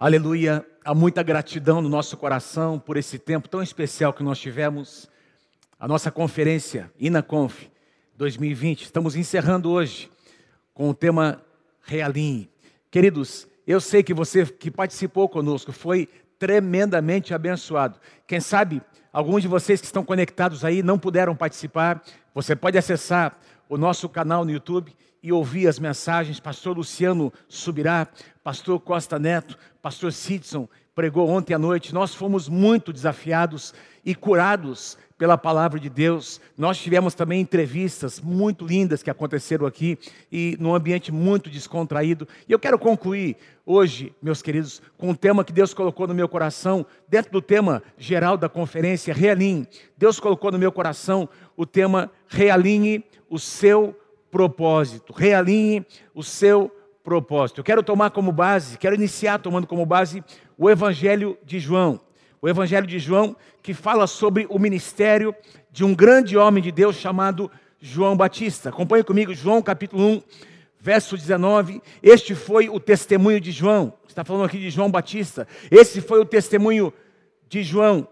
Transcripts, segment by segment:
Aleluia, há muita gratidão no nosso coração por esse tempo tão especial que nós tivemos. A nossa conferência INACONF 2020, estamos encerrando hoje com o tema Realinhe. Queridos, eu sei que você que participou conosco foi tremendamente abençoado. Quem sabe alguns de vocês que estão conectados aí não puderam participar, você pode acessar o nosso canal no YouTube e ouvir as mensagens. Pastor Luciano Subirá, Pastor Costa Neto, Pastor Sidson pregou ontem à noite. Nós fomos muito desafiados e curados pela palavra de Deus. Nós tivemos também entrevistas muito lindas que aconteceram aqui e num ambiente muito descontraído. E eu quero concluir hoje, meus queridos, com um tema que Deus colocou no meu coração, dentro do tema geral da conferência, Realinhe. Deus colocou no meu coração o tema Realinhe o seu propósito. Realinhe o seu propósito. Eu quero tomar como base, quero iniciar tomando como base o Evangelho de João. O Evangelho de João que fala sobre o ministério de um grande homem de Deus chamado João Batista. Acompanhe comigo, João capítulo 1, verso 19. Este foi o testemunho de João. Está falando aqui de João Batista. Esse foi o testemunho de João.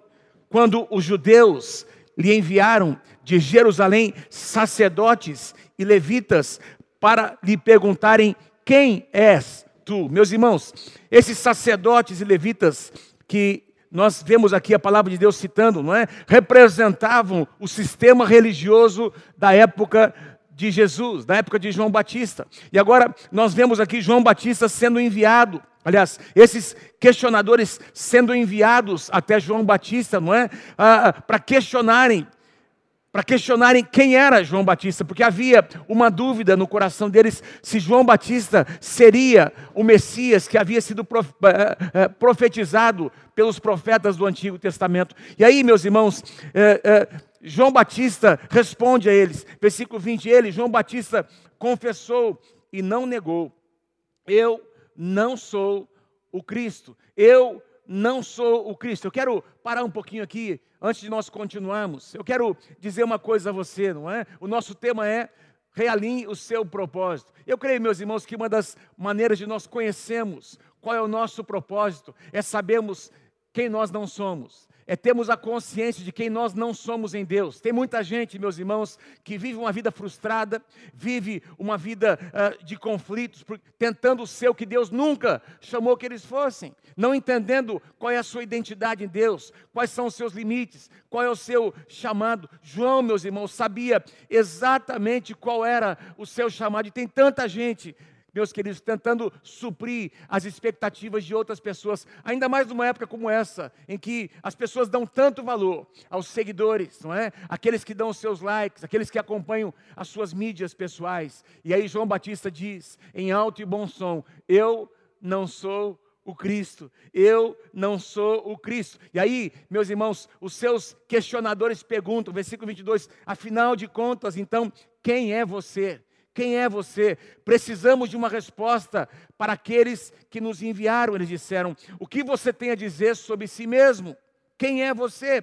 Quando os judeus lhe enviaram de Jerusalém sacerdotes e levitas para lhe perguntarem: Quem és tu? Meus irmãos, esses sacerdotes e levitas que nós vemos aqui a palavra de Deus citando, não é? Representavam o sistema religioso da época de Jesus, da época de João Batista. E agora nós vemos aqui João Batista sendo enviado Aliás, esses questionadores sendo enviados até João Batista, não é? Ah, para questionarem para questionarem quem era João Batista, porque havia uma dúvida no coração deles se João Batista seria o Messias que havia sido eh, eh, profetizado pelos profetas do Antigo Testamento. E aí, meus irmãos, eh, João Batista responde a eles, versículo 20: ele, João Batista, confessou e não negou: Eu não sou o Cristo, eu não sou o Cristo. Eu quero parar um pouquinho aqui antes de nós continuarmos, eu quero dizer uma coisa a você, não é? O nosso tema é realinhe o seu propósito. Eu creio, meus irmãos, que uma das maneiras de nós conhecermos qual é o nosso propósito é sabermos quem nós não somos é termos a consciência de quem nós não somos em Deus. Tem muita gente, meus irmãos, que vive uma vida frustrada, vive uma vida uh, de conflitos, tentando ser o que Deus nunca chamou que eles fossem, não entendendo qual é a sua identidade em Deus, quais são os seus limites, qual é o seu chamado. João, meus irmãos, sabia exatamente qual era o seu chamado, e tem tanta gente meus queridos, tentando suprir as expectativas de outras pessoas, ainda mais numa época como essa, em que as pessoas dão tanto valor aos seguidores, não é? Aqueles que dão os seus likes, aqueles que acompanham as suas mídias pessoais. E aí João Batista diz, em alto e bom som: Eu não sou o Cristo. Eu não sou o Cristo. E aí, meus irmãos, os seus questionadores perguntam, versículo 22, afinal de contas, então, quem é você? Quem é você? Precisamos de uma resposta para aqueles que nos enviaram. Eles disseram: O que você tem a dizer sobre si mesmo? Quem é você?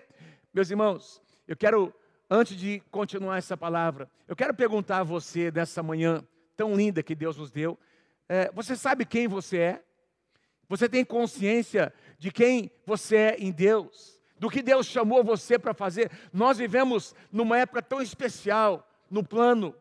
Meus irmãos, eu quero, antes de continuar essa palavra, eu quero perguntar a você dessa manhã tão linda que Deus nos deu: é, Você sabe quem você é? Você tem consciência de quem você é em Deus? Do que Deus chamou você para fazer? Nós vivemos numa época tão especial no plano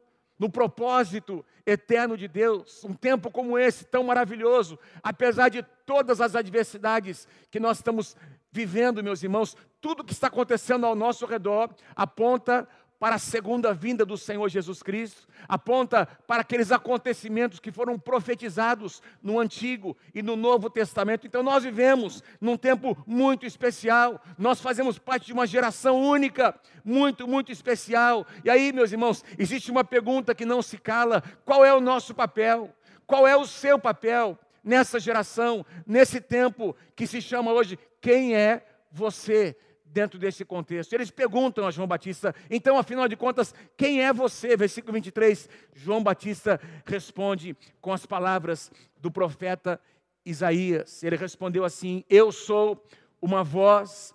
no propósito eterno de Deus. Um tempo como esse, tão maravilhoso, apesar de todas as adversidades que nós estamos vivendo, meus irmãos, tudo que está acontecendo ao nosso redor aponta para a segunda vinda do Senhor Jesus Cristo, aponta para aqueles acontecimentos que foram profetizados no Antigo e no Novo Testamento. Então nós vivemos num tempo muito especial, nós fazemos parte de uma geração única, muito, muito especial. E aí, meus irmãos, existe uma pergunta que não se cala: qual é o nosso papel? Qual é o seu papel nessa geração, nesse tempo que se chama hoje? Quem é você? Dentro desse contexto. Eles perguntam a João Batista, então, afinal de contas, quem é você? Versículo 23, João Batista responde com as palavras do profeta Isaías. Ele respondeu assim: Eu sou uma voz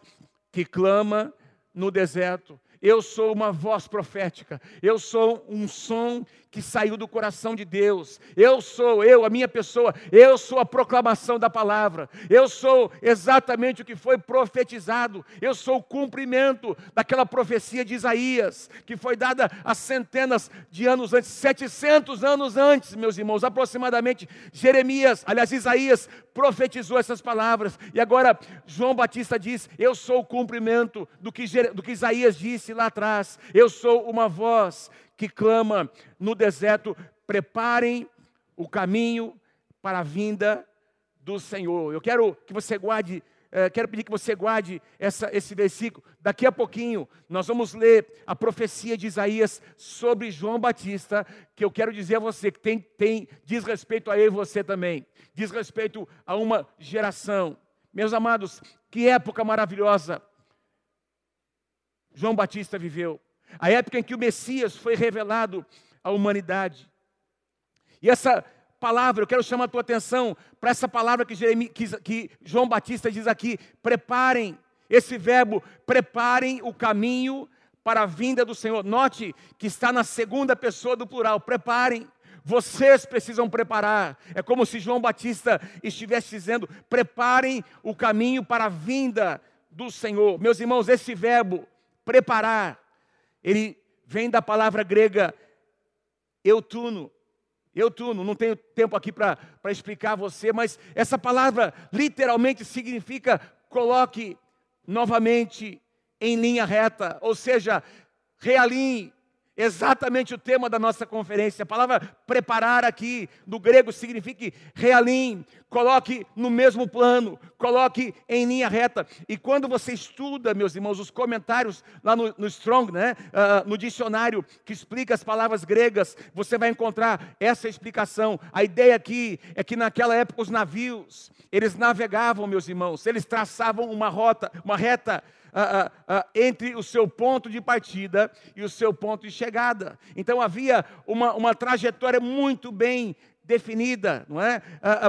que clama no deserto. Eu sou uma voz profética, eu sou um som que saiu do coração de Deus. Eu sou, eu, a minha pessoa, eu sou a proclamação da palavra. Eu sou exatamente o que foi profetizado. Eu sou o cumprimento daquela profecia de Isaías, que foi dada há centenas de anos antes, 700 anos antes, meus irmãos, aproximadamente. Jeremias, aliás, Isaías profetizou essas palavras. E agora João Batista diz: Eu sou o cumprimento do que, do que Isaías disse lá atrás. Eu sou uma voz que clama no deserto: preparem o caminho para a vinda do Senhor. Eu quero que você guarde, eh, quero pedir que você guarde essa, esse versículo. Daqui a pouquinho nós vamos ler a profecia de Isaías sobre João Batista, que eu quero dizer a você que tem, tem diz respeito a eu e você também diz respeito a uma geração. Meus amados, que época maravilhosa João Batista viveu. A época em que o Messias foi revelado à humanidade. E essa palavra, eu quero chamar a tua atenção para essa palavra que, Jeremias, que, que João Batista diz aqui: preparem, esse verbo, preparem o caminho para a vinda do Senhor. Note que está na segunda pessoa do plural, preparem. Vocês precisam preparar. É como se João Batista estivesse dizendo: preparem o caminho para a vinda do Senhor. Meus irmãos, esse verbo, preparar, ele vem da palavra grega eutuno. Eutuno, não tenho tempo aqui para explicar a você, mas essa palavra literalmente significa coloque novamente em linha reta, ou seja, realinhe, Exatamente o tema da nossa conferência. A palavra preparar aqui, do grego, significa realinhe, coloque no mesmo plano, coloque em linha reta. E quando você estuda, meus irmãos, os comentários lá no, no Strong, né, uh, no dicionário que explica as palavras gregas, você vai encontrar essa explicação. A ideia aqui é que naquela época os navios, eles navegavam, meus irmãos, eles traçavam uma rota, uma reta ah, ah, entre o seu ponto de partida e o seu ponto de chegada. Então havia uma, uma trajetória muito bem definida, não é?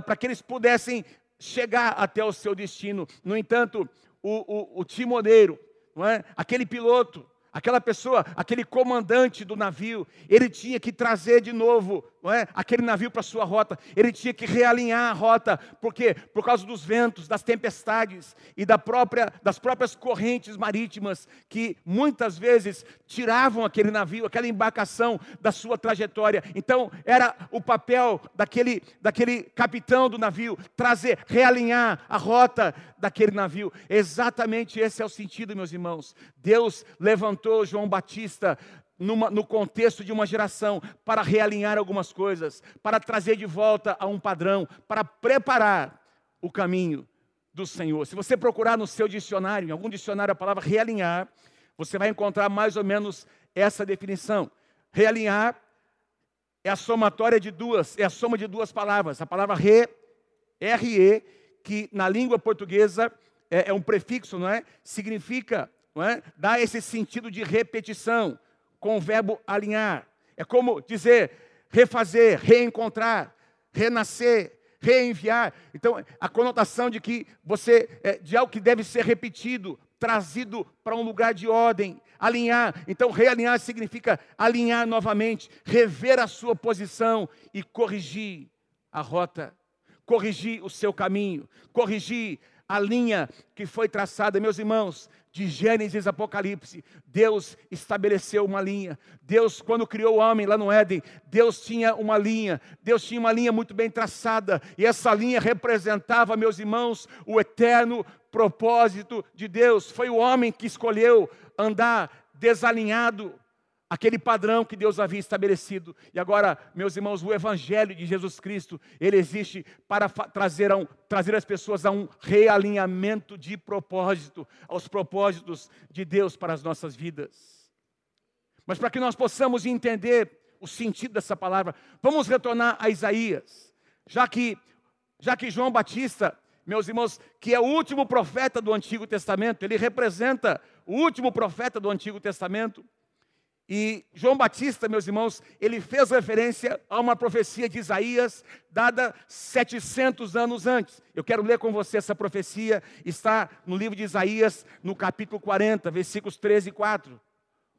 para que eles pudessem chegar até o seu destino. No entanto, o, o, o timoneiro, não é? aquele piloto, aquela pessoa, aquele comandante do navio, ele tinha que trazer de novo é? aquele navio para sua rota, ele tinha que realinhar a rota, porque por causa dos ventos, das tempestades e da própria, das próprias correntes marítimas que muitas vezes tiravam aquele navio, aquela embarcação da sua trajetória. Então era o papel daquele, daquele capitão do navio trazer, realinhar a rota daquele navio. Exatamente esse é o sentido, meus irmãos. Deus levantou João Batista numa, no contexto de uma geração, para realinhar algumas coisas, para trazer de volta a um padrão, para preparar o caminho do Senhor. Se você procurar no seu dicionário, em algum dicionário, a palavra realinhar, você vai encontrar mais ou menos essa definição. Realinhar é a somatória de duas, é a soma de duas palavras. A palavra re, re, que na língua portuguesa é, é um prefixo, não é? Significa, não é? Dá esse sentido de repetição com o verbo alinhar. É como dizer refazer, reencontrar, renascer, reenviar. Então, a conotação de que você, é, de algo que deve ser repetido, trazido para um lugar de ordem, alinhar. Então, realinhar significa alinhar novamente, rever a sua posição e corrigir a rota, corrigir o seu caminho, corrigir a linha que foi traçada. Meus irmãos, de Gênesis Apocalipse, Deus estabeleceu uma linha. Deus, quando criou o homem lá no Éden, Deus tinha uma linha. Deus tinha uma linha muito bem traçada. E essa linha representava, meus irmãos, o eterno propósito de Deus. Foi o homem que escolheu andar desalinhado aquele padrão que Deus havia estabelecido. E agora, meus irmãos, o Evangelho de Jesus Cristo, ele existe para trazer, um, trazer as pessoas a um realinhamento de propósito, aos propósitos de Deus para as nossas vidas. Mas para que nós possamos entender o sentido dessa palavra, vamos retornar a Isaías, já que, já que João Batista, meus irmãos, que é o último profeta do Antigo Testamento, ele representa o último profeta do Antigo Testamento. E João Batista, meus irmãos, ele fez referência a uma profecia de Isaías dada 700 anos antes. Eu quero ler com você essa profecia, está no livro de Isaías, no capítulo 40, versículos 13 e 4.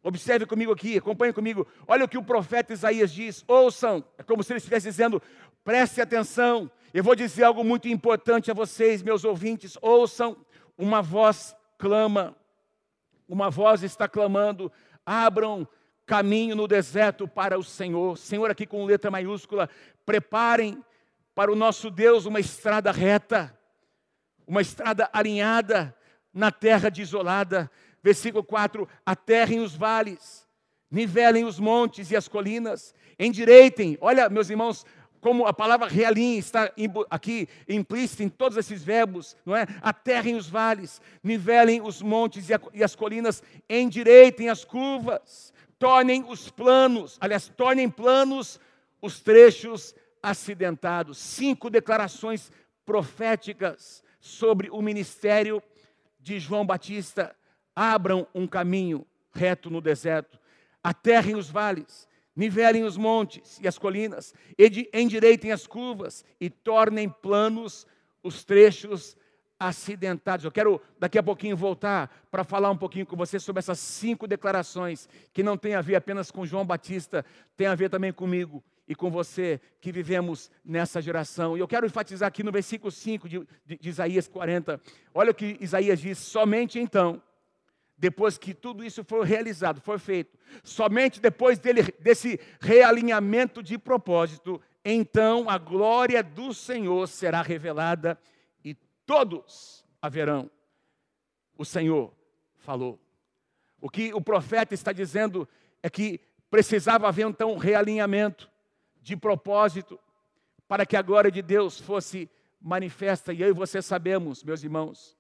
Observe comigo aqui, acompanhe comigo. Olha o que o profeta Isaías diz. Ouçam, é como se ele estivesse dizendo: preste atenção. Eu vou dizer algo muito importante a vocês, meus ouvintes. Ouçam, uma voz clama, uma voz está clamando: abram caminho no deserto para o Senhor. Senhor, aqui com letra maiúscula, preparem para o nosso Deus uma estrada reta, uma estrada alinhada na terra desolada versículo 4: aterrem os vales, nivelem os montes e as colinas, endireitem. Olha, meus irmãos, como a palavra realinha está aqui implícita em todos esses verbos, não é? Aterrem os vales, nivelem os montes e as colinas, endireitem as curvas, tornem os planos, aliás, tornem planos os trechos acidentados. Cinco declarações proféticas sobre o ministério de João Batista abram um caminho reto no deserto, aterrem os vales, nivelem os montes e as colinas, endireitem as curvas e tornem planos os trechos acidentados. Eu quero daqui a pouquinho voltar para falar um pouquinho com você sobre essas cinco declarações que não tem a ver apenas com João Batista, tem a ver também comigo e com você que vivemos nessa geração. E eu quero enfatizar aqui no versículo 5 de, de, de Isaías 40. Olha o que Isaías diz: somente então depois que tudo isso foi realizado, foi feito, somente depois dele, desse realinhamento de propósito, então a glória do Senhor será revelada e todos a verão. O Senhor falou. O que o profeta está dizendo é que precisava haver então um realinhamento de propósito para que a glória de Deus fosse manifesta. E eu e você sabemos, meus irmãos,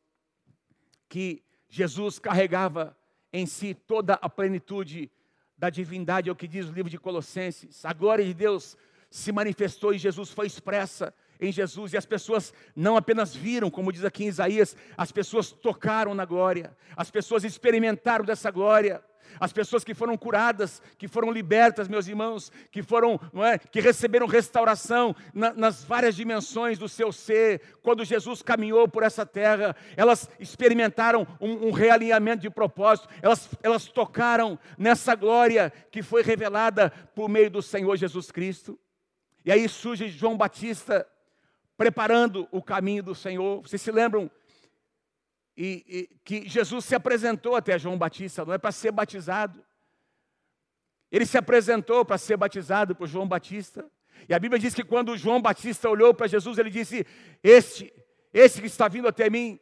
que Jesus carregava em si toda a plenitude da divindade, é o que diz o livro de Colossenses. A glória de Deus se manifestou e Jesus foi expressa em Jesus, e as pessoas não apenas viram, como diz aqui em Isaías, as pessoas tocaram na glória, as pessoas experimentaram dessa glória, as pessoas que foram curadas, que foram libertas, meus irmãos, que foram, é, que receberam restauração na, nas várias dimensões do seu ser, quando Jesus caminhou por essa terra, elas experimentaram um, um realinhamento de propósito, elas, elas tocaram nessa glória que foi revelada por meio do Senhor Jesus Cristo. E aí surge João Batista preparando o caminho do Senhor. Vocês se lembram e, e, que Jesus se apresentou até João Batista, não é para ser batizado. Ele se apresentou para ser batizado por João Batista. E a Bíblia diz que quando João Batista olhou para Jesus, ele disse: Este, este que está vindo até mim,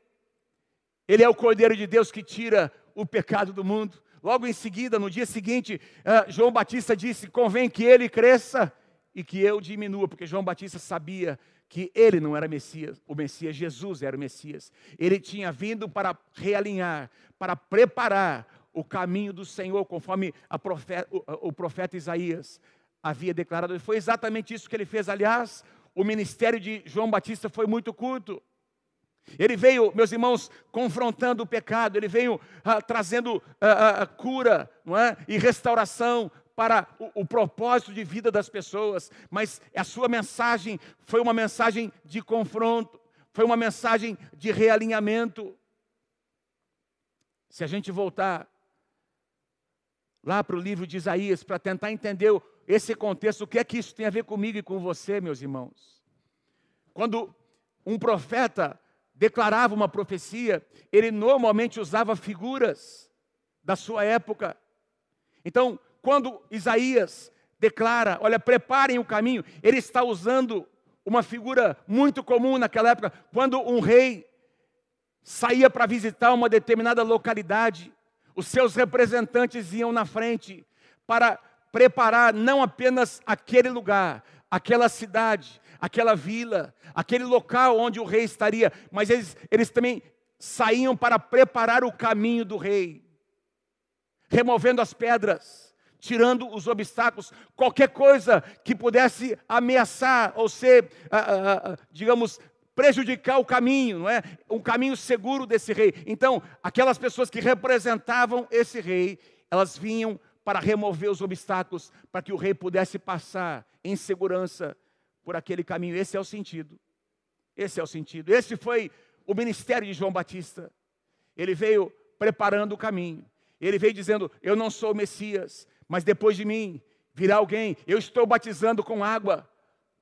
ele é o Cordeiro de Deus que tira o pecado do mundo. Logo em seguida, no dia seguinte, uh, João Batista disse: Convém que ele cresça e que eu diminua, porque João Batista sabia que ele não era Messias, o Messias, Jesus era o Messias. Ele tinha vindo para realinhar, para preparar o caminho do Senhor, conforme profeta, o, o profeta Isaías havia declarado. E foi exatamente isso que ele fez. Aliás, o ministério de João Batista foi muito curto. Ele veio, meus irmãos, confrontando o pecado, ele veio ah, trazendo ah, ah, cura não é? e restauração para o, o, propósito de vida das pessoas, mas a sua mensagem foi uma mensagem de confronto, foi uma mensagem de realinhamento. Se a gente voltar lá para o livro de Isaías, para tentar entender esse contexto, o que é que isso tem a ver comigo e com você, meus irmãos? Quando um profeta declarava uma profecia, ele normalmente usava figuras da sua época. Então, quando Isaías declara, olha, preparem o caminho, ele está usando uma figura muito comum naquela época, quando um rei saía para visitar uma determinada localidade, os seus representantes iam na frente para preparar não apenas aquele lugar, aquela cidade, aquela vila, aquele local onde o rei estaria, mas eles, eles também saíam para preparar o caminho do rei, removendo as pedras, tirando os obstáculos, qualquer coisa que pudesse ameaçar ou ser, ah, ah, ah, digamos, prejudicar o caminho, não é? Um caminho seguro desse rei. Então, aquelas pessoas que representavam esse rei, elas vinham para remover os obstáculos, para que o rei pudesse passar em segurança por aquele caminho. Esse é o sentido. Esse é o sentido. Esse foi o ministério de João Batista. Ele veio preparando o caminho. Ele veio dizendo: Eu não sou o Messias, mas depois de mim virá alguém. Eu estou batizando com água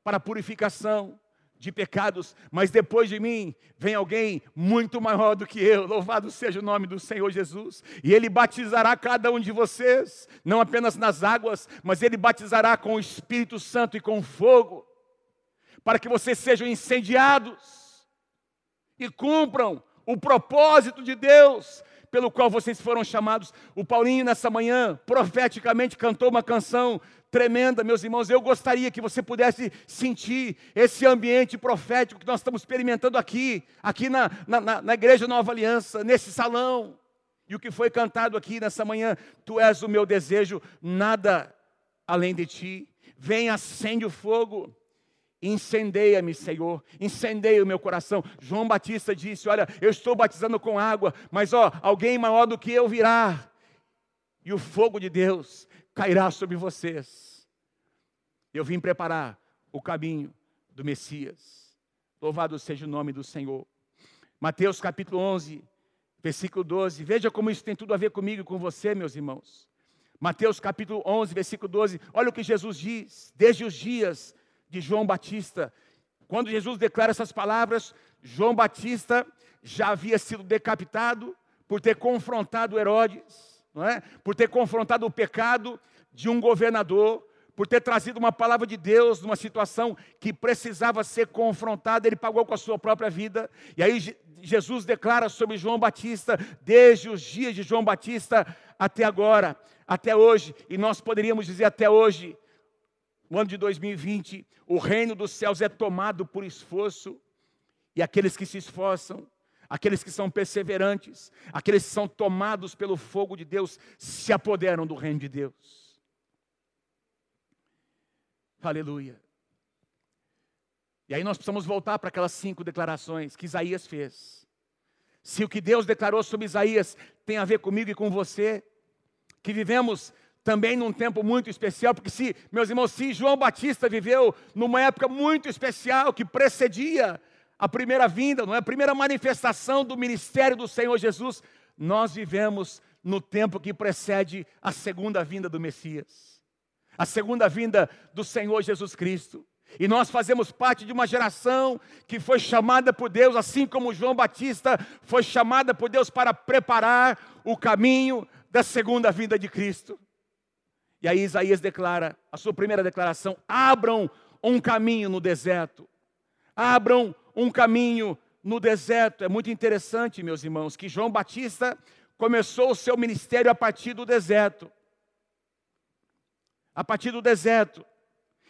para purificação de pecados, mas depois de mim vem alguém muito maior do que eu. Louvado seja o nome do Senhor Jesus. E ele batizará cada um de vocês, não apenas nas águas, mas ele batizará com o Espírito Santo e com fogo, para que vocês sejam incendiados e cumpram o propósito de Deus pelo qual vocês foram chamados. O Paulinho, nessa manhã, profeticamente cantou uma canção tremenda, meus irmãos. Eu gostaria que você pudesse sentir esse ambiente profético que nós estamos experimentando aqui, aqui na, na, na Igreja Nova Aliança, nesse salão. E o que foi cantado aqui nessa manhã, tu és o meu desejo, nada além de ti. Vem, acende o fogo. Incendeia-me, Senhor, incendeia o meu coração. João Batista disse: Olha, eu estou batizando com água, mas ó, alguém maior do que eu virá, e o fogo de Deus cairá sobre vocês. Eu vim preparar o caminho do Messias. Louvado seja o nome do Senhor. Mateus capítulo 11, versículo 12. Veja como isso tem tudo a ver comigo e com você, meus irmãos. Mateus capítulo 11, versículo 12. Olha o que Jesus diz: Desde os dias de João Batista. Quando Jesus declara essas palavras, João Batista já havia sido decapitado por ter confrontado Herodes, não é? por ter confrontado o pecado de um governador, por ter trazido uma palavra de Deus numa situação que precisava ser confrontada, ele pagou com a sua própria vida. E aí Jesus declara sobre João Batista, desde os dias de João Batista até agora, até hoje, e nós poderíamos dizer até hoje, no ano de 2020, o reino dos céus é tomado por esforço, e aqueles que se esforçam, aqueles que são perseverantes, aqueles que são tomados pelo fogo de Deus, se apoderam do reino de Deus. Aleluia. E aí nós precisamos voltar para aquelas cinco declarações que Isaías fez. Se o que Deus declarou sobre Isaías tem a ver comigo e com você, que vivemos também num tempo muito especial, porque se, meus irmãos, se João Batista viveu numa época muito especial que precedia a primeira vinda, não é? A primeira manifestação do ministério do Senhor Jesus, nós vivemos no tempo que precede a segunda vinda do Messias. A segunda vinda do Senhor Jesus Cristo. E nós fazemos parte de uma geração que foi chamada por Deus, assim como João Batista foi chamada por Deus para preparar o caminho da segunda vinda de Cristo. E aí Isaías declara, a sua primeira declaração: abram um caminho no deserto. Abram um caminho no deserto. É muito interessante, meus irmãos, que João Batista começou o seu ministério a partir do deserto. A partir do deserto.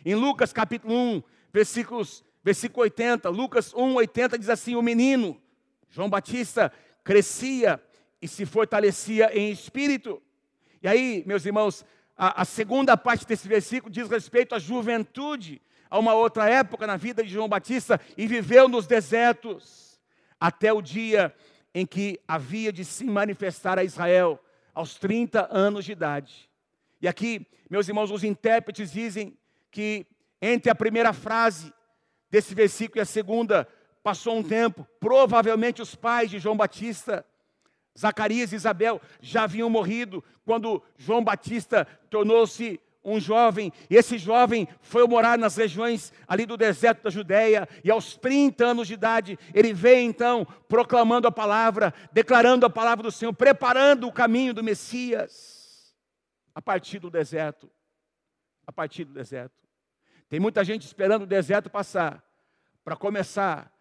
Em Lucas capítulo 1, versículos, versículo 80, Lucas 1, 80 diz assim: O menino, João Batista, crescia e se fortalecia em espírito. E aí, meus irmãos, a, a segunda parte desse versículo diz respeito à juventude, a uma outra época na vida de João Batista, e viveu nos desertos, até o dia em que havia de se manifestar a Israel, aos 30 anos de idade. E aqui, meus irmãos, os intérpretes dizem que entre a primeira frase desse versículo e a segunda, passou um tempo, provavelmente os pais de João Batista Zacarias e Isabel já haviam morrido quando João Batista tornou-se um jovem, esse jovem foi morar nas regiões ali do deserto da Judéia, e aos 30 anos de idade, ele veio então proclamando a palavra, declarando a palavra do Senhor, preparando o caminho do Messias, a partir do deserto. A partir do deserto. Tem muita gente esperando o deserto passar, para começar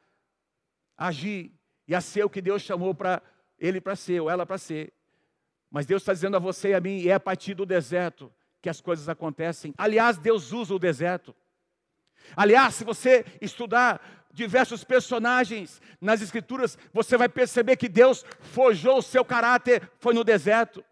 a agir e a ser o que Deus chamou para ele para ser, ou ela para ser. Mas Deus está dizendo a você e a mim, e é a partir do deserto que as coisas acontecem. Aliás, Deus usa o deserto. Aliás, se você estudar diversos personagens nas Escrituras, você vai perceber que Deus forjou o seu caráter, foi no deserto.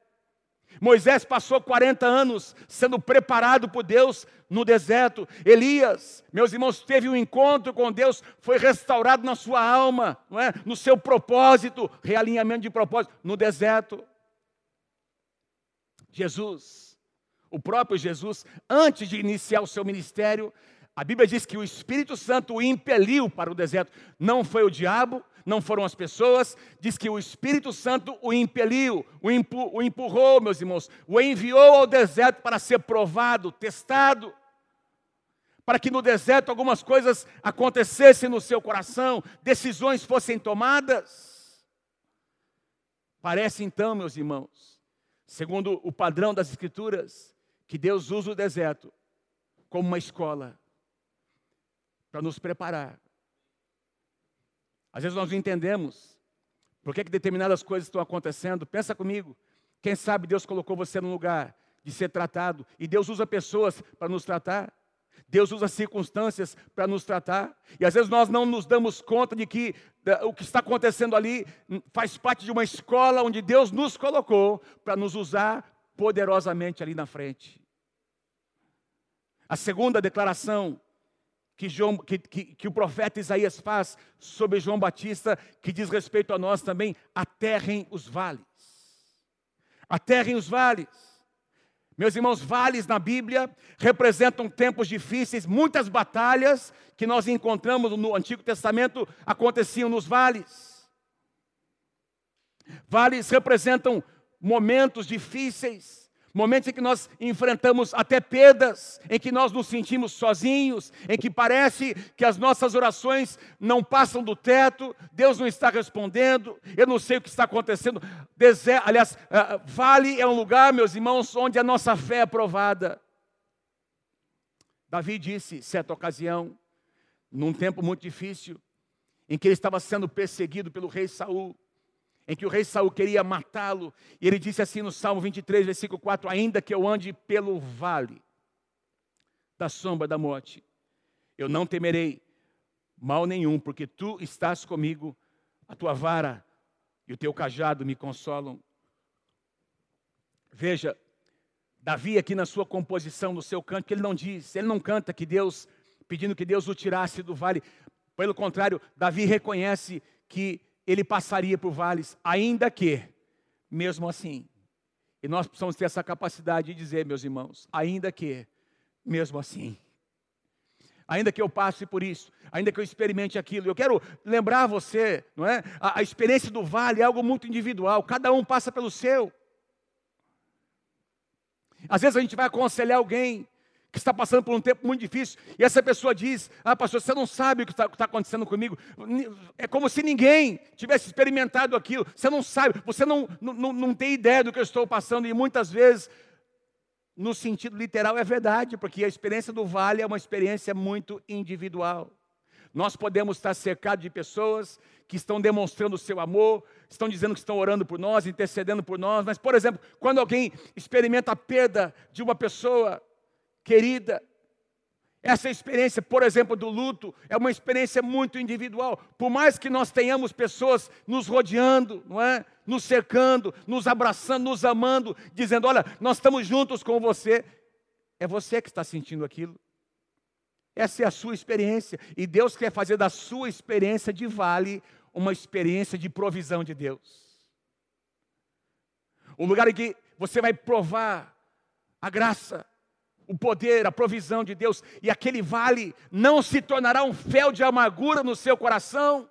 Moisés passou 40 anos sendo preparado por Deus no deserto. Elias, meus irmãos, teve um encontro com Deus, foi restaurado na sua alma, é? no seu propósito, realinhamento de propósito, no deserto. Jesus, o próprio Jesus, antes de iniciar o seu ministério, a Bíblia diz que o Espírito Santo o impeliu para o deserto. Não foi o diabo, não foram as pessoas, diz que o Espírito Santo o impeliu, o, o empurrou, meus irmãos, o enviou ao deserto para ser provado, testado, para que no deserto algumas coisas acontecessem no seu coração, decisões fossem tomadas. Parece então, meus irmãos, segundo o padrão das Escrituras, que Deus usa o deserto como uma escola para nos preparar. Às vezes nós não entendemos por que, que determinadas coisas estão acontecendo. Pensa comigo. Quem sabe Deus colocou você num lugar de ser tratado e Deus usa pessoas para nos tratar. Deus usa circunstâncias para nos tratar. E às vezes nós não nos damos conta de que o que está acontecendo ali faz parte de uma escola onde Deus nos colocou para nos usar poderosamente ali na frente. A segunda declaração que, João, que, que, que, o profeta Isaías faz sobre João Batista, que diz respeito a nós também, aterrem os vales. Aterrem os vales. Meus irmãos, vales na Bíblia representam tempos difíceis, muitas batalhas que nós encontramos no Antigo Testamento aconteciam nos vales. Vales representam momentos difíceis, Momentos em que nós enfrentamos até perdas, em que nós nos sentimos sozinhos, em que parece que as nossas orações não passam do teto, Deus não está respondendo, eu não sei o que está acontecendo. Aliás, uh, vale é um lugar, meus irmãos, onde a nossa fé é provada. Davi disse, certa ocasião, num tempo muito difícil, em que ele estava sendo perseguido pelo rei Saul, em que o rei Saul queria matá-lo, e ele disse assim no Salmo 23, versículo 4: Ainda que eu ande pelo vale da sombra da morte, eu não temerei mal nenhum, porque tu estás comigo, a tua vara e o teu cajado me consolam. Veja, Davi aqui na sua composição, no seu canto, que ele não diz, ele não canta que Deus, pedindo que Deus o tirasse do vale. Pelo contrário, Davi reconhece que ele passaria por vales, ainda que, mesmo assim. E nós precisamos ter essa capacidade de dizer, meus irmãos, ainda que, mesmo assim. Ainda que eu passe por isso, ainda que eu experimente aquilo, eu quero lembrar você, não é? A, a experiência do vale é algo muito individual, cada um passa pelo seu. Às vezes a gente vai aconselhar alguém, que está passando por um tempo muito difícil, e essa pessoa diz: Ah, pastor, você não sabe o que está, está acontecendo comigo. É como se ninguém tivesse experimentado aquilo. Você não sabe, você não, não, não tem ideia do que eu estou passando, e muitas vezes, no sentido literal, é verdade, porque a experiência do vale é uma experiência muito individual. Nós podemos estar cercados de pessoas que estão demonstrando o seu amor, estão dizendo que estão orando por nós, intercedendo por nós, mas, por exemplo, quando alguém experimenta a perda de uma pessoa, querida. Essa experiência, por exemplo, do luto, é uma experiência muito individual. Por mais que nós tenhamos pessoas nos rodeando, não é? Nos cercando, nos abraçando, nos amando, dizendo: "Olha, nós estamos juntos com você". É você que está sentindo aquilo. Essa é a sua experiência e Deus quer fazer da sua experiência de vale uma experiência de provisão de Deus. Um lugar em que você vai provar a graça, o poder, a provisão de Deus, e aquele vale não se tornará um fel de amargura no seu coração,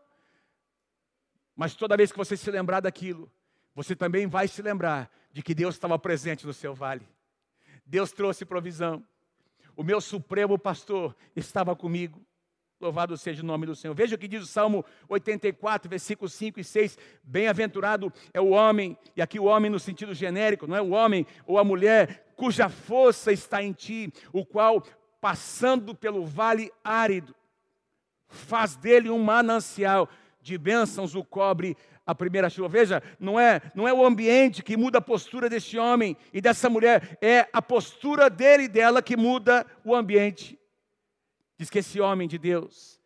mas toda vez que você se lembrar daquilo, você também vai se lembrar de que Deus estava presente no seu vale. Deus trouxe provisão. O meu supremo pastor estava comigo. Louvado seja o nome do Senhor. Veja o que diz o Salmo 84, versículos 5 e 6. Bem-aventurado é o homem, e aqui o homem no sentido genérico, não é o homem ou a mulher cuja força está em ti, o qual, passando pelo vale árido, faz dele um manancial de bênçãos, o cobre a primeira chuva. Veja, não é, não é o ambiente que muda a postura deste homem e dessa mulher, é a postura dele e dela que muda o ambiente. Diz que esse homem de Deus,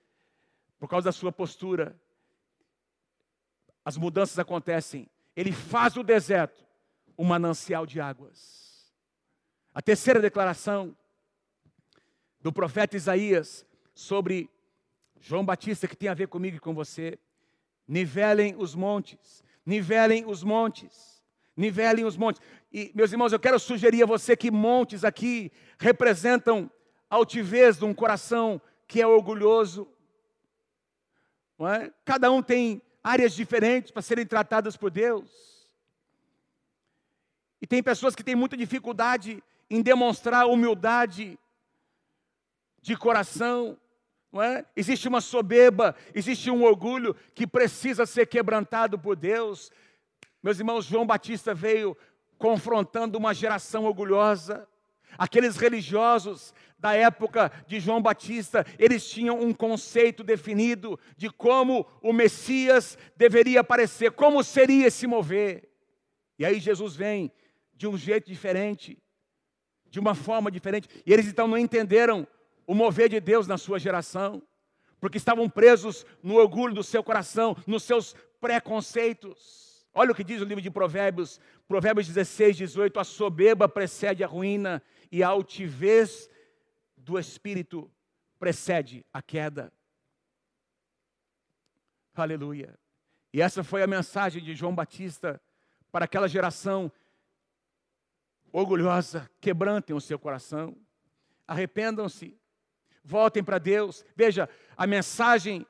por causa da sua postura, as mudanças acontecem. Ele faz o deserto um manancial de águas. A terceira declaração do profeta Isaías sobre João Batista, que tem a ver comigo e com você. Nivelem os montes, nivelem os montes, nivelem os montes. E, meus irmãos, eu quero sugerir a você que montes aqui representam a altivez de um coração que é orgulhoso. É? Cada um tem áreas diferentes para serem tratadas por Deus. E tem pessoas que têm muita dificuldade em demonstrar humildade de coração, não é? Existe uma soberba, existe um orgulho que precisa ser quebrantado por Deus. Meus irmãos, João Batista veio confrontando uma geração orgulhosa. Aqueles religiosos da época de João Batista, eles tinham um conceito definido de como o Messias deveria aparecer, como seria se mover. E aí Jesus vem de um jeito diferente, de uma forma diferente, e eles então não entenderam o mover de Deus na sua geração, porque estavam presos no orgulho do seu coração, nos seus preconceitos. Olha o que diz o livro de Provérbios, Provérbios 16, 18: a soberba precede a ruína e a altivez do espírito precede a queda. Aleluia. E essa foi a mensagem de João Batista para aquela geração orgulhosa. Quebrantem o seu coração, arrependam-se, voltem para Deus. Veja, a mensagem,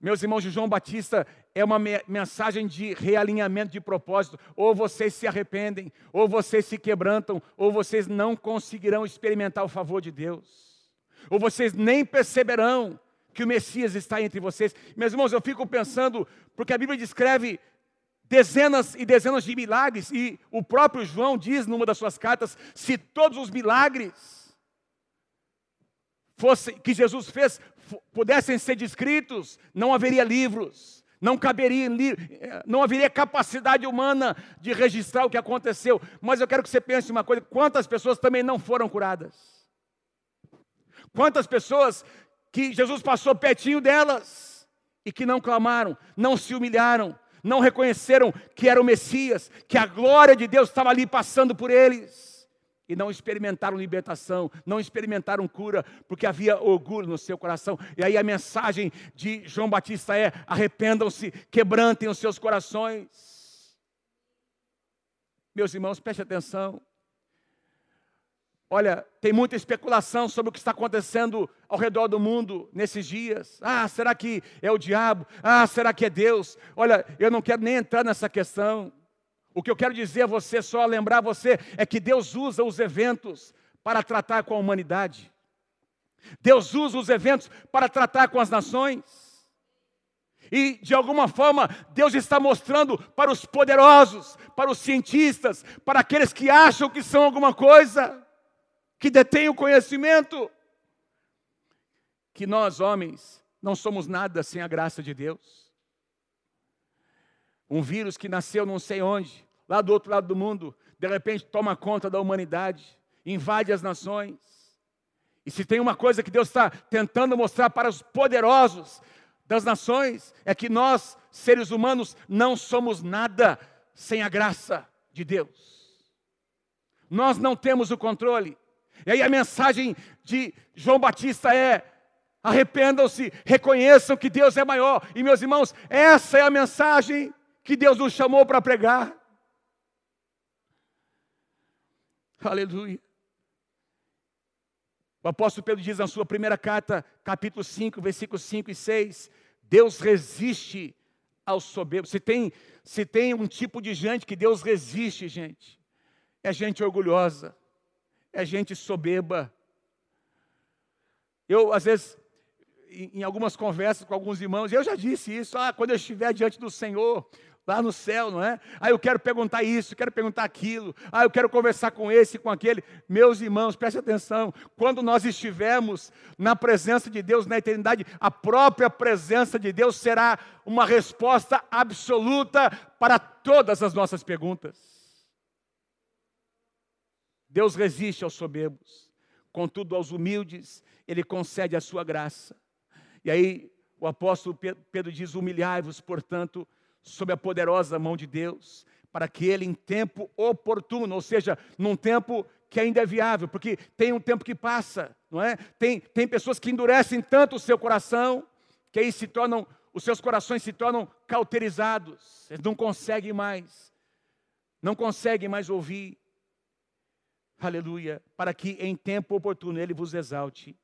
meus irmãos de João Batista, é uma mensagem de realinhamento de propósito. Ou vocês se arrependem, ou vocês se quebrantam, ou vocês não conseguirão experimentar o favor de Deus. Ou vocês nem perceberão que o Messias está entre vocês. Meus irmãos, eu fico pensando, porque a Bíblia descreve dezenas e dezenas de milagres, e o próprio João diz numa das suas cartas: se todos os milagres fosse, que Jesus fez pudessem ser descritos, não haveria livros, não caberia não haveria capacidade humana de registrar o que aconteceu. Mas eu quero que você pense uma coisa: quantas pessoas também não foram curadas? Quantas pessoas que Jesus passou pertinho delas e que não clamaram, não se humilharam, não reconheceram que era o Messias, que a glória de Deus estava ali passando por eles e não experimentaram libertação, não experimentaram cura, porque havia orgulho no seu coração. E aí a mensagem de João Batista é: arrependam-se, quebrantem os seus corações. Meus irmãos, preste atenção. Olha, tem muita especulação sobre o que está acontecendo ao redor do mundo nesses dias. Ah, será que é o diabo? Ah, será que é Deus? Olha, eu não quero nem entrar nessa questão. O que eu quero dizer a você, só lembrar você, é que Deus usa os eventos para tratar com a humanidade. Deus usa os eventos para tratar com as nações. E, de alguma forma, Deus está mostrando para os poderosos, para os cientistas, para aqueles que acham que são alguma coisa, que detêm o conhecimento, que nós, homens, não somos nada sem a graça de Deus. Um vírus que nasceu não sei onde, lá do outro lado do mundo, de repente toma conta da humanidade, invade as nações. E se tem uma coisa que Deus está tentando mostrar para os poderosos das nações, é que nós, seres humanos, não somos nada sem a graça de Deus. Nós não temos o controle. E aí a mensagem de João Batista é: arrependam-se, reconheçam que Deus é maior. E meus irmãos, essa é a mensagem que Deus nos chamou para pregar. Aleluia. O apóstolo Pedro diz na sua primeira carta, capítulo 5, versículos 5 e 6, Deus resiste ao soberbo. Se tem, se tem um tipo de gente que Deus resiste, gente, é gente orgulhosa, é gente soberba. Eu, às vezes, em, algumas conversas com alguns irmãos, eu já disse isso, ah, quando eu estiver diante do Senhor, lá no céu, não é? Ah, eu quero perguntar isso, quero perguntar aquilo. Ah, eu quero conversar com esse, com aquele. Meus irmãos, preste atenção. Quando nós estivermos na presença de Deus na eternidade, a própria presença de Deus será uma resposta absoluta para todas as nossas perguntas. Deus resiste aos soberbos, contudo aos humildes ele concede a sua graça. E aí o apóstolo Pedro diz: humilhai-vos, portanto, sob a poderosa mão de Deus, para que ele, em tempo oportuno, ou seja, num tempo que ainda é viável, porque tem um tempo que passa, não é? Tem, tem pessoas que endurecem tanto o seu coração, que aí se tornam, os seus corações se tornam cauterizados, eles não conseguem mais, não conseguem mais ouvir. Aleluia, para que em tempo oportuno ele vos exalte.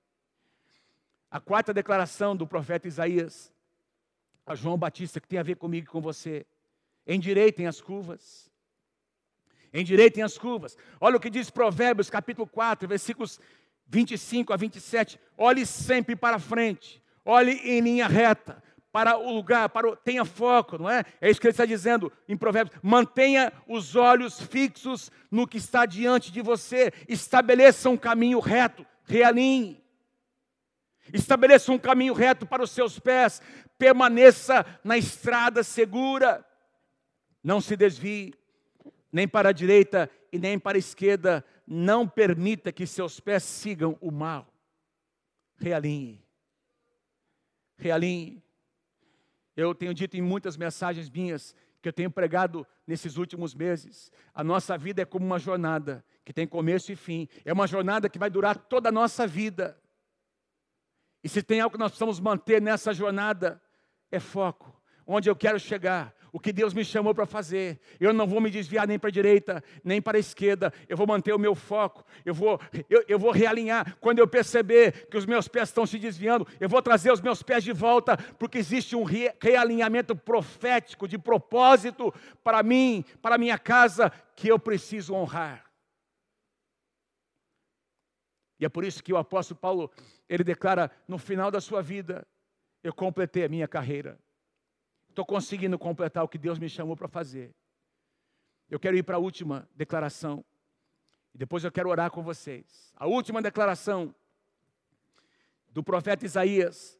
A quarta declaração do profeta Isaías a João Batista, que tem a ver comigo e com você. Endireitem as curvas. Endireitem as curvas. Olha o que diz Provérbios, capítulo 4, versículos 25 a 27. Olhe sempre para frente. Olhe em linha reta para o lugar, para o, tenha foco, não é? É isso que ele está dizendo em Provérbios. Mantenha os olhos fixos no que está diante de você. Estabeleça um caminho reto, realinhe. Estabeleça um caminho reto para os seus pés. Permaneça na estrada segura. Não se desvie, nem para a direita e nem para a esquerda. Não permita que seus pés sigam o mal. Realinhe. Realinhe. Eu tenho dito em muitas mensagens minhas que eu tenho pregado nesses últimos meses. A nossa vida é como uma jornada que tem começo e fim. É uma jornada que vai durar toda a nossa vida. E se tem algo que nós precisamos manter nessa jornada, é foco. Onde eu quero chegar, o que Deus me chamou para fazer. Eu não vou me desviar nem para a direita, nem para a esquerda. Eu vou manter o meu foco. Eu vou, eu, eu vou realinhar. Quando eu perceber que os meus pés estão se desviando, eu vou trazer os meus pés de volta, porque existe um re, realinhamento profético, de propósito para mim, para minha casa, que eu preciso honrar. E é por isso que o apóstolo Paulo, ele declara, no final da sua vida, eu completei a minha carreira. Estou conseguindo completar o que Deus me chamou para fazer. Eu quero ir para a última declaração. E depois eu quero orar com vocês. A última declaração do profeta Isaías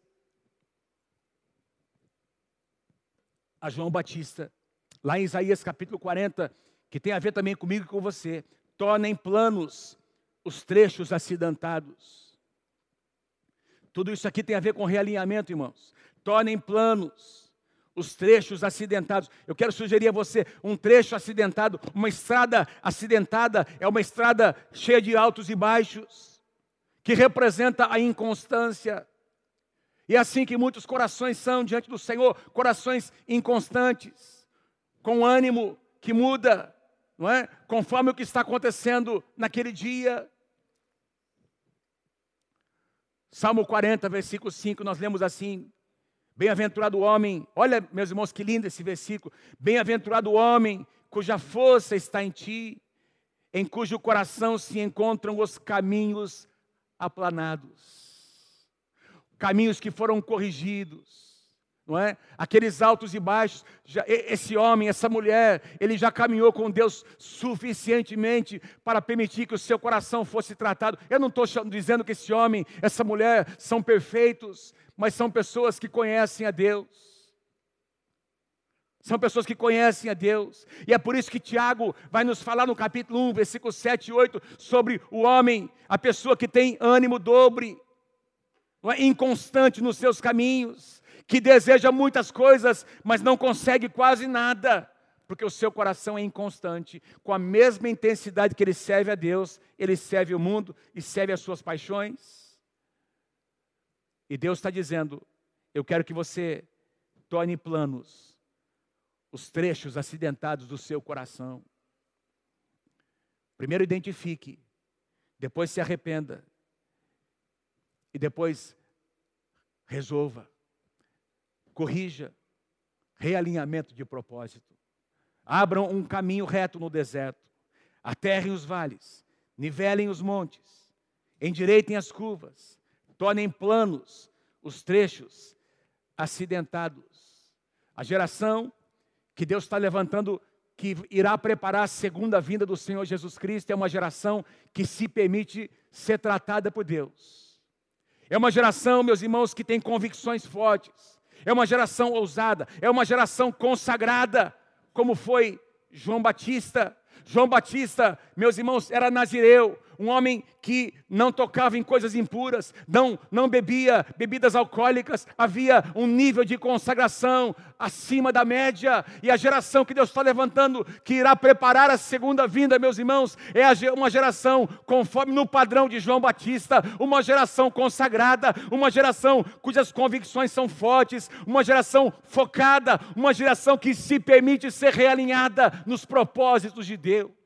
a João Batista, lá em Isaías capítulo 40, que tem a ver também comigo e com você. Tornem planos os trechos acidentados. Tudo isso aqui tem a ver com realinhamento, irmãos. Tornem planos os trechos acidentados. Eu quero sugerir a você um trecho acidentado, uma estrada acidentada é uma estrada cheia de altos e baixos, que representa a inconstância. E é assim que muitos corações são diante do Senhor, corações inconstantes, com ânimo que muda, não é? Conforme o que está acontecendo naquele dia. Salmo 40, versículo 5, nós lemos assim: Bem-aventurado o homem, olha, meus irmãos, que lindo esse versículo. Bem-aventurado o homem cuja força está em ti, em cujo coração se encontram os caminhos aplanados, caminhos que foram corrigidos, não é? Aqueles altos e baixos, já, esse homem, essa mulher, ele já caminhou com Deus suficientemente para permitir que o seu coração fosse tratado. Eu não estou dizendo que esse homem, essa mulher são perfeitos, mas são pessoas que conhecem a Deus. São pessoas que conhecem a Deus. E é por isso que Tiago vai nos falar no capítulo 1, versículo 7 e 8, sobre o homem, a pessoa que tem ânimo dobre, é? inconstante nos seus caminhos, que deseja muitas coisas, mas não consegue quase nada, porque o seu coração é inconstante. Com a mesma intensidade que ele serve a Deus, ele serve o mundo e serve as suas paixões. E Deus está dizendo: eu quero que você torne planos os trechos acidentados do seu coração. Primeiro identifique, depois se arrependa, e depois resolva, corrija, realinhamento de propósito. Abram um caminho reto no deserto, aterrem os vales, nivelem os montes, endireitem as curvas, tornem planos os trechos acidentados. A geração que Deus está levantando, que irá preparar a segunda vinda do Senhor Jesus Cristo, é uma geração que se permite ser tratada por Deus. É uma geração, meus irmãos, que tem convicções fortes. É uma geração ousada, é uma geração consagrada, como foi João Batista. João Batista, meus irmãos, era nazireu, um homem que não tocava em coisas impuras, não, não bebia bebidas alcoólicas, havia um nível de consagração acima da média, e a geração que Deus está levantando, que irá preparar a segunda vinda, meus irmãos, é uma geração conforme no padrão de João Batista, uma geração consagrada, uma geração cujas convicções são fortes, uma geração focada, uma geração que se permite ser realinhada nos propósitos de Deus.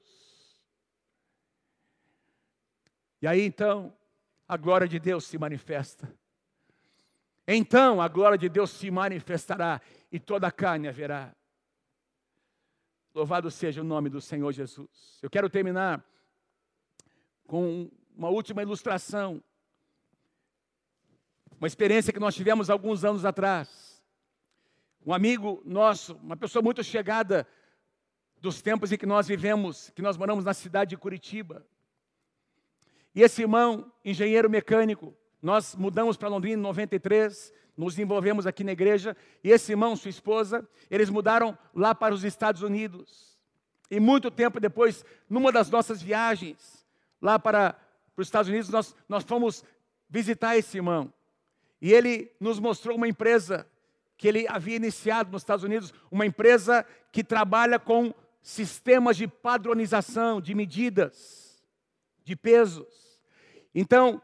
E aí então, a glória de Deus se manifesta. Então a glória de Deus se manifestará e toda a carne haverá. Louvado seja o nome do Senhor Jesus. Eu quero terminar com uma última ilustração. Uma experiência que nós tivemos alguns anos atrás. Um amigo nosso, uma pessoa muito chegada dos tempos em que nós vivemos, que nós moramos na cidade de Curitiba. E esse irmão, engenheiro mecânico, nós mudamos para Londrina em 93, nos envolvemos aqui na igreja, e esse irmão, sua esposa, eles mudaram lá para os Estados Unidos. E muito tempo depois, numa das nossas viagens lá para, para os Estados Unidos, nós, nós fomos visitar esse irmão. E ele nos mostrou uma empresa que ele havia iniciado nos Estados Unidos, uma empresa que trabalha com sistemas de padronização, de medidas, de pesos. Então,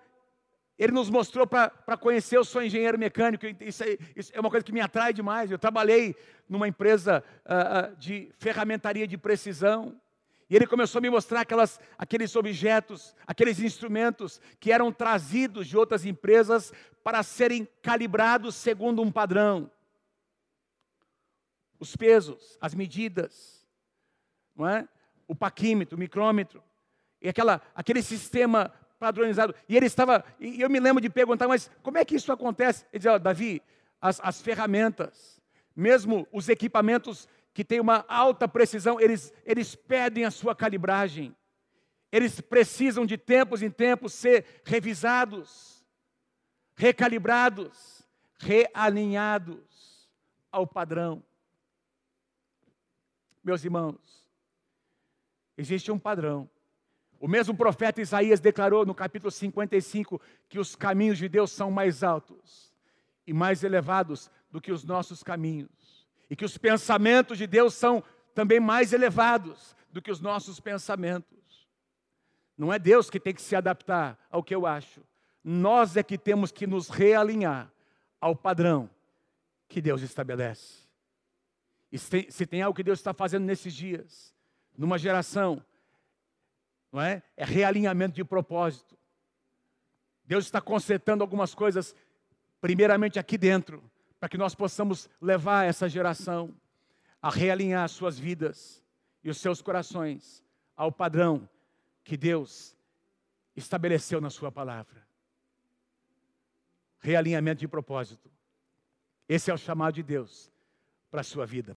ele nos mostrou para conhecer, eu sou engenheiro mecânico, isso é, isso é, uma coisa que me atrai demais. Eu trabalhei numa empresa uh, de ferramentaria de precisão, e ele começou a me mostrar aquelas, aqueles objetos, aqueles instrumentos que eram trazidos de outras empresas para serem calibrados segundo um padrão. Os pesos, as medidas, não é? o paquímetro, o micrômetro, e aquela, aquele sistema padronizado. E ele estava, e eu me lembro de perguntar, mas como é que isso acontece? Ele dizia, oh, Davi, as, as ferramentas, mesmo os equipamentos que têm uma alta precisão, eles, eles pedem a sua calibragem. Eles precisam de tempos em tempos ser revisados, recalibrados, realinhados ao padrão. Meus irmãos, existe um padrão. O mesmo profeta Isaías declarou no capítulo 55 que os caminhos de Deus são mais altos e mais elevados do que os nossos caminhos e que os pensamentos de Deus são também mais elevados do que os nossos pensamentos. Não é Deus que tem que se adaptar ao que eu acho. Nós é que temos que nos realinhar ao padrão que Deus estabelece. E se tem, se tem algo que Deus está fazendo nesses dias, numa geração, não é? É realinhamento de propósito. Deus está consertando algumas coisas, primeiramente aqui dentro, para que nós possamos levar essa geração a realinhar suas vidas e os seus corações ao padrão que Deus estabeleceu na Sua palavra. Realinhamento de propósito. Esse é o chamado de Deus para a sua vida.